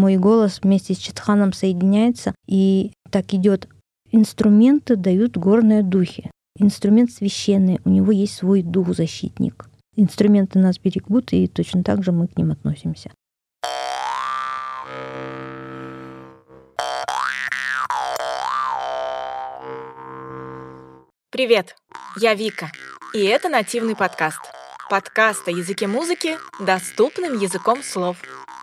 мой голос вместе с Читханом соединяется, и так идет. Инструменты дают горные духи. Инструмент священный, у него есть свой дух-защитник. Инструменты нас берегут, и точно так же мы к ним относимся. Привет, я Вика, и это нативный подкаст. Подкаст о языке музыки доступным языком слов.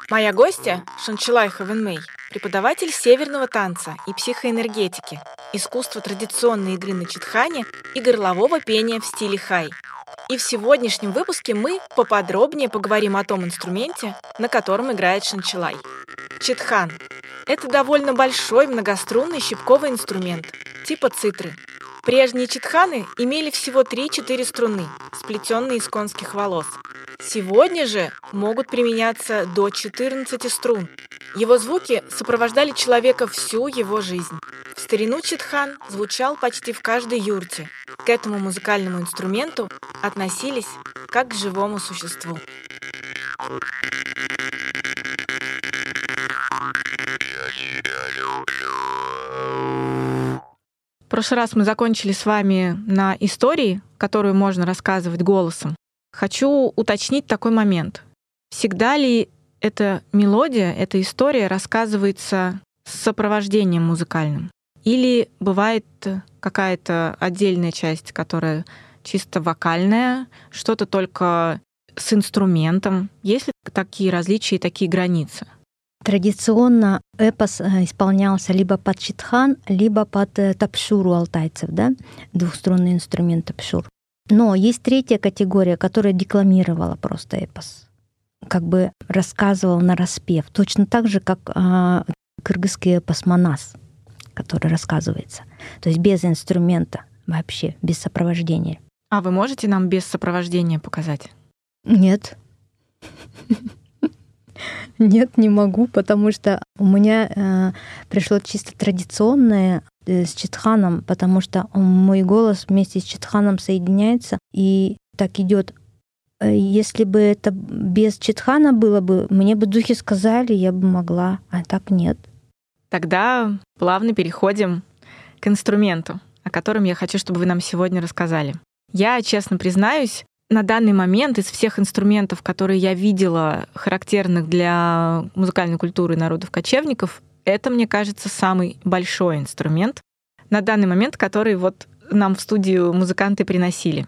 Моя гостья — Шанчилай Хавенмей, преподаватель северного танца и психоэнергетики, искусства традиционной игры на читхане и горлового пения в стиле хай. И в сегодняшнем выпуске мы поподробнее поговорим о том инструменте, на котором играет Шанчилай. Читхан — это довольно большой многострунный щипковый инструмент, типа цитры, Прежние читханы имели всего 3-4 струны, сплетенные из конских волос. Сегодня же могут применяться до 14 струн. Его звуки сопровождали человека всю его жизнь. В старину читхан звучал почти в каждой юрте. К этому музыкальному инструменту относились как к живому существу. В прошлый раз мы закончили с вами на истории, которую можно рассказывать голосом. Хочу уточнить такой момент. Всегда ли эта мелодия, эта история рассказывается с сопровождением музыкальным? Или бывает какая-то отдельная часть, которая чисто вокальная, что-то только с инструментом? Есть ли такие различия и такие границы? Традиционно эпос э, исполнялся либо под читхан, либо под э, тапшуру алтайцев, да, двухструнный инструмент тапшур. Но есть третья категория, которая декламировала просто эпос, как бы рассказывал на распев, точно так же, как э, кыргызский эпос Манас, который рассказывается. То есть без инструмента вообще, без сопровождения. А вы можете нам без сопровождения показать? Нет. Нет, не могу, потому что у меня э, пришло чисто традиционное э, с Читханом, потому что мой голос вместе с Читханом соединяется и так идет. Э, если бы это без Читхана было бы, мне бы духи сказали, я бы могла, а так нет. Тогда плавно переходим к инструменту, о котором я хочу, чтобы вы нам сегодня рассказали. Я, честно признаюсь, на данный момент из всех инструментов, которые я видела, характерных для музыкальной культуры народов-кочевников, это, мне кажется, самый большой инструмент на данный момент, который вот нам в студию музыканты приносили.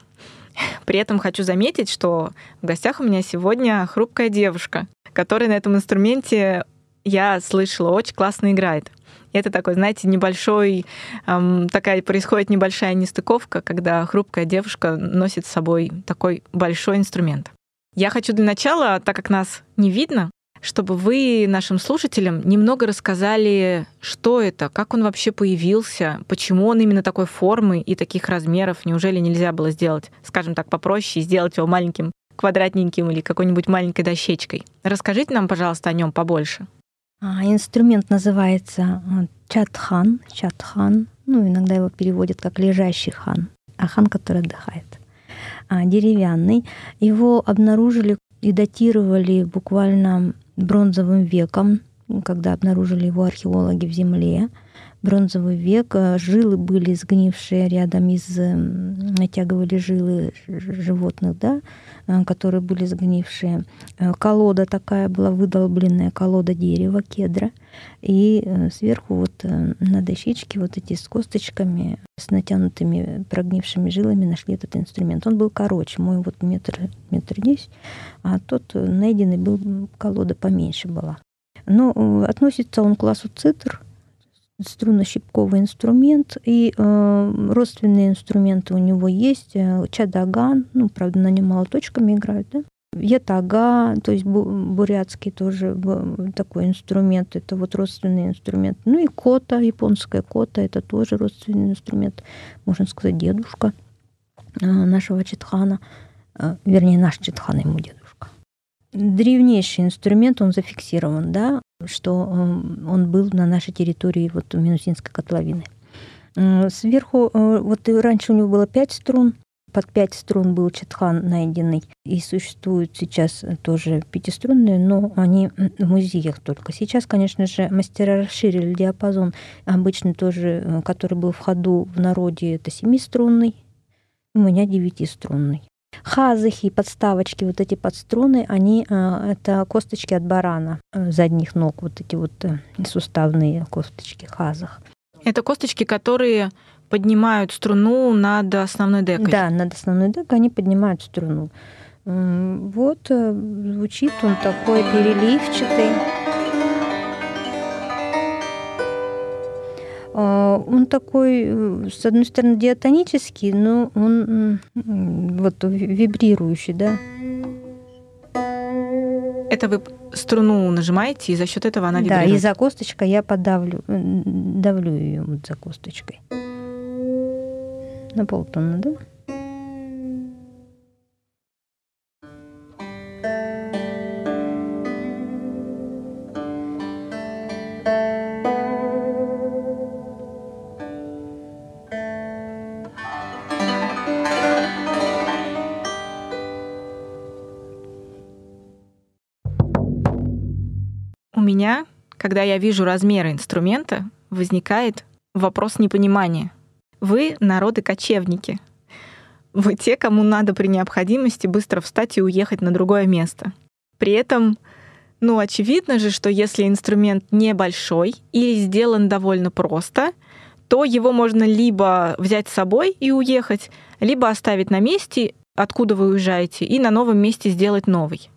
При этом хочу заметить, что в гостях у меня сегодня хрупкая девушка, которая на этом инструменте, я слышала, очень классно играет. Это такой, знаете, небольшой, эм, такая происходит небольшая нестыковка, когда хрупкая девушка носит с собой такой большой инструмент. Я хочу для начала, так как нас не видно, чтобы вы нашим слушателям немного рассказали, что это, как он вообще появился, почему он именно такой формы и таких размеров. Неужели нельзя было сделать, скажем так, попроще, сделать его маленьким квадратненьким или какой-нибудь маленькой дощечкой. Расскажите нам, пожалуйста, о нем побольше. А, инструмент называется а, чатхан, чатхан, ну, иногда его переводят как лежащий хан, а хан, который отдыхает. А, деревянный. Его обнаружили и датировали буквально бронзовым веком, когда обнаружили его археологи в земле. Бронзовый век, жилы были сгнившие рядом из натягивали жилы животных, да, Э, которые были сгнившие. Э, колода такая была выдолбленная, колода дерева, кедра. И э, сверху вот на дощечке вот эти с косточками, с натянутыми прогнившими жилами нашли этот инструмент. Он был короче, мой вот метр, метр десять, а тот найденный был, колода поменьше была. Но относится он к классу цитр, струнно-щипковый инструмент, и э, родственные инструменты у него есть. Э, чадаган, ну, правда, на нем молоточками играют, да? Ятага, то есть бурятский тоже такой инструмент, это вот родственный инструмент. Ну и кота, японская кота, это тоже родственный инструмент, можно сказать, дедушка э, нашего Читхана, э, вернее, наш Читхан ему дедушка. Древнейший инструмент, он зафиксирован, да, что эм, он был на нашей территории вот Минусинской котловины. Сверху, э, вот раньше у него было пять струн, под пять струн был четхан найденный. И существуют сейчас тоже пятиструнные, но они в музеях только. Сейчас, конечно же, мастера расширили диапазон. Обычно тоже, э, который был в ходу в народе, это семиструнный. У меня девятиструнный. Хазыхи, подставочки, вот эти подструны, они э, это косточки от барана э, задних ног, вот эти вот суставные косточки хазах. Это косточки, которые поднимают струну над основной декой. Да, над основной декой они поднимают струну. Вот э, звучит он такой переливчатый. Он такой, э, с одной стороны, диатонический, но он вот вибрирующий, да. Это вы струну нажимаете, и за счет этого она вибрирует? Да, и за косточкой я подавлю, давлю ее вот за косточкой на полтонны, да? Меня, когда я вижу размеры инструмента, возникает вопрос непонимания. Вы народы-кочевники. Вы те, кому надо при необходимости быстро встать и уехать на другое место. При этом, ну, очевидно же, что если инструмент небольшой или сделан довольно просто, то его можно либо взять с собой и уехать, либо оставить на месте, откуда вы уезжаете, и на новом месте сделать новый.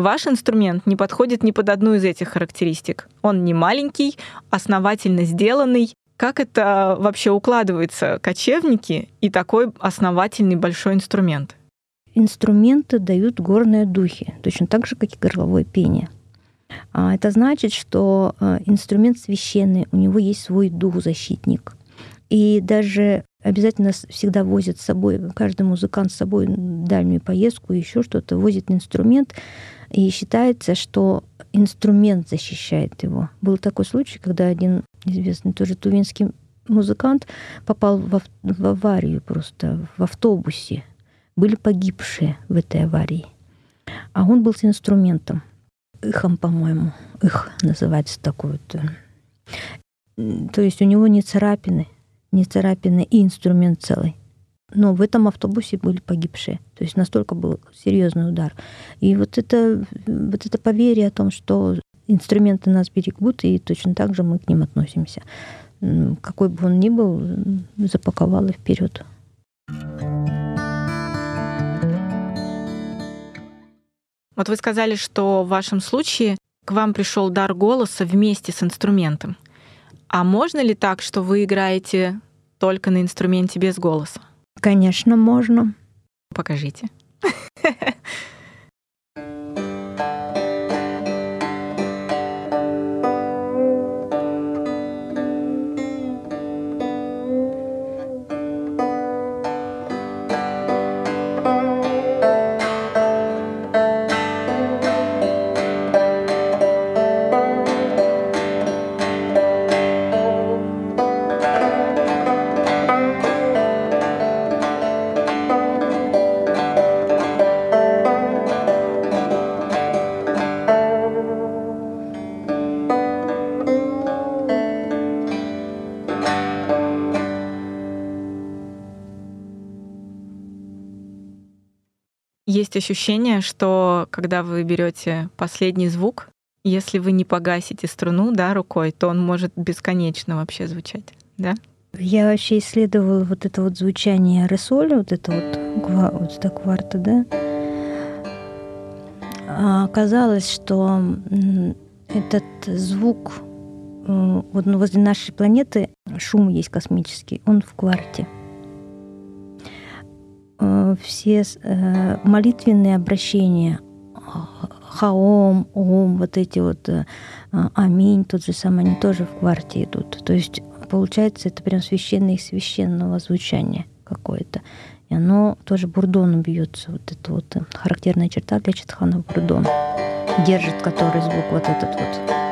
Ваш инструмент не подходит ни под одну из этих характеристик. Он не маленький, основательно сделанный, как это вообще укладывается, кочевники и такой основательный большой инструмент? Инструменты дают горные духи, точно так же, как и горловое пение. А, это значит, что а, инструмент священный, у него есть свой дух-защитник. И даже обязательно всегда возит с собой, каждый музыкант с собой дальнюю поездку, еще что-то, возит инструмент, и считается, что инструмент защищает его. Был такой случай, когда один известный тоже тувинский музыкант попал в, в аварию просто в автобусе. Были погибшие в этой аварии. А он был с инструментом. Ихом, по-моему. Их называется такой вот. То есть у него не царапины, не царапины и инструмент целый. Но в этом автобусе были погибшие. То есть настолько был серьезный удар. И вот это, вот это поверье о том, что инструменты нас берегут, и точно так же мы к ним относимся. Какой бы он ни был, запаковал и вперед. Вот вы сказали, что в вашем случае к вам пришел дар голоса вместе с инструментом. А можно ли так, что вы играете только на инструменте без голоса? Конечно, можно. Покажите. Есть ощущение, что когда вы берете последний звук, если вы не погасите струну да, рукой, то он может бесконечно вообще звучать, да? Я вообще исследовала вот это вот звучание ресоля, вот это вот, вот это кварта, да. А оказалось, что этот звук э, вот ну, возле нашей планеты шум есть космический, он в кварте. Э, все э, молитвенные обращения, хаом, ом, вот эти вот э, аминь, тот же самый, они тоже в кварте идут. То есть получается это прям священное и священного звучания какое-то. И оно тоже бурдоном бьется. Вот это вот характерная черта для Читхана бурдон. Держит который звук вот этот вот.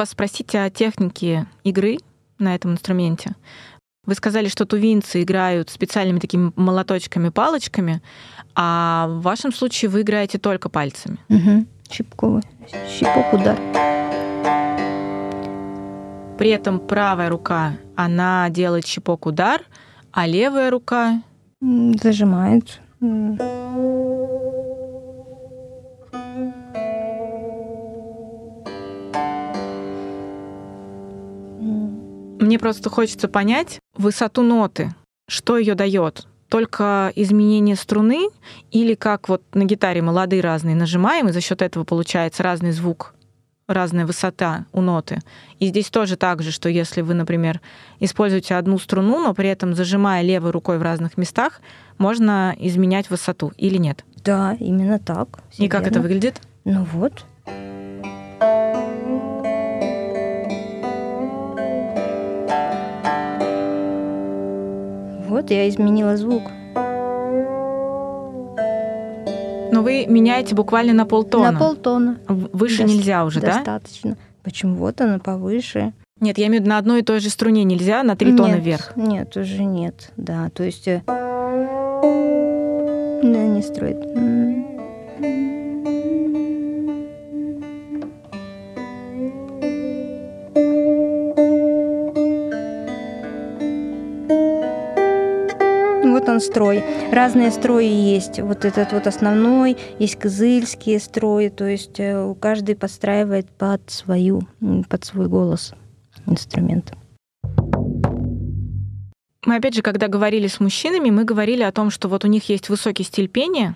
Вас спросить о технике игры на этом инструменте. Вы сказали, что тувинцы играют специальными такими молоточками-палочками, а в вашем случае вы играете только пальцами. Угу. Щипковый. Щипок, удар. При этом правая рука, она делает щипок, удар, а левая рука... Зажимает. Мне просто хочется понять высоту ноты, что ее дает. Только изменение струны или как вот на гитаре мы лады разные нажимаем, и за счет этого получается разный звук, разная высота у ноты. И здесь тоже так же, что если вы, например, используете одну струну, но при этом зажимая левой рукой в разных местах, можно изменять высоту или нет? Да, именно так. И как это выглядит? Ну вот, Вот я изменила звук. Но вы меняете буквально на полтона. На полтона. Выше До- нельзя уже, достаточно. да? Достаточно. Почему? Вот она повыше. Нет, я имею в виду на одной и той же струне нельзя, на три тона вверх. Нет, уже нет. Да, то есть... Э, да, не строит. Строй. Разные строи есть. Вот этот вот основной, есть кызыльские строи, то есть э, каждый подстраивает под свою, под свой голос инструмент. Мы опять же, когда говорили с мужчинами, мы говорили о том, что вот у них есть высокий стиль пения,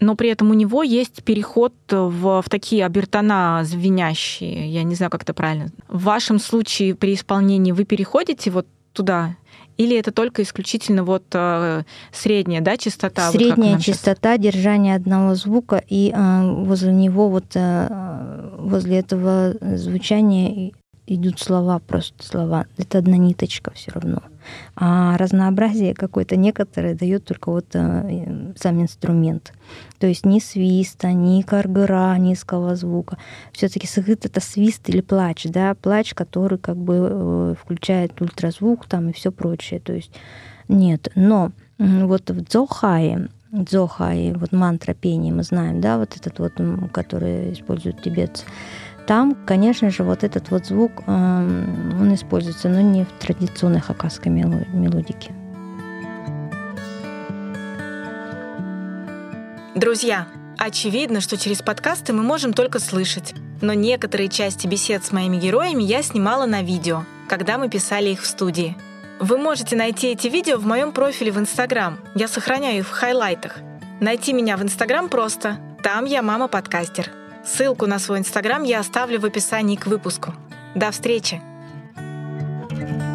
но при этом у него есть переход в, в такие обертона звенящие. Я не знаю, как это правильно. В вашем случае при исполнении вы переходите вот туда или это только исключительно вот э, средняя, да, частота? Средняя вот частота сейчас... держания одного звука, и э, возле него вот э, возле этого звучания идут слова, просто слова. Это одна ниточка все равно. А разнообразие какое-то некоторое дает только вот э, сам инструмент. То есть ни свиста, ни каргара, низкого звука. Все-таки сыгыт это свист или плач, да, плач, который как бы э, включает ультразвук там и все прочее. То есть нет. Но вот в дзохае дзохае, вот мантра пения мы знаем, да, вот этот вот, который используют тибетцы, там, конечно же, вот этот вот звук, эм, он используется, но не в традиционной хакасской мелодике. Друзья, очевидно, что через подкасты мы можем только слышать, но некоторые части бесед с моими героями я снимала на видео, когда мы писали их в студии. Вы можете найти эти видео в моем профиле в Инстаграм. Я сохраняю их в хайлайтах. Найти меня в Инстаграм просто. Там я мама-подкастер. Ссылку на свой инстаграм я оставлю в описании к выпуску. До встречи! thank you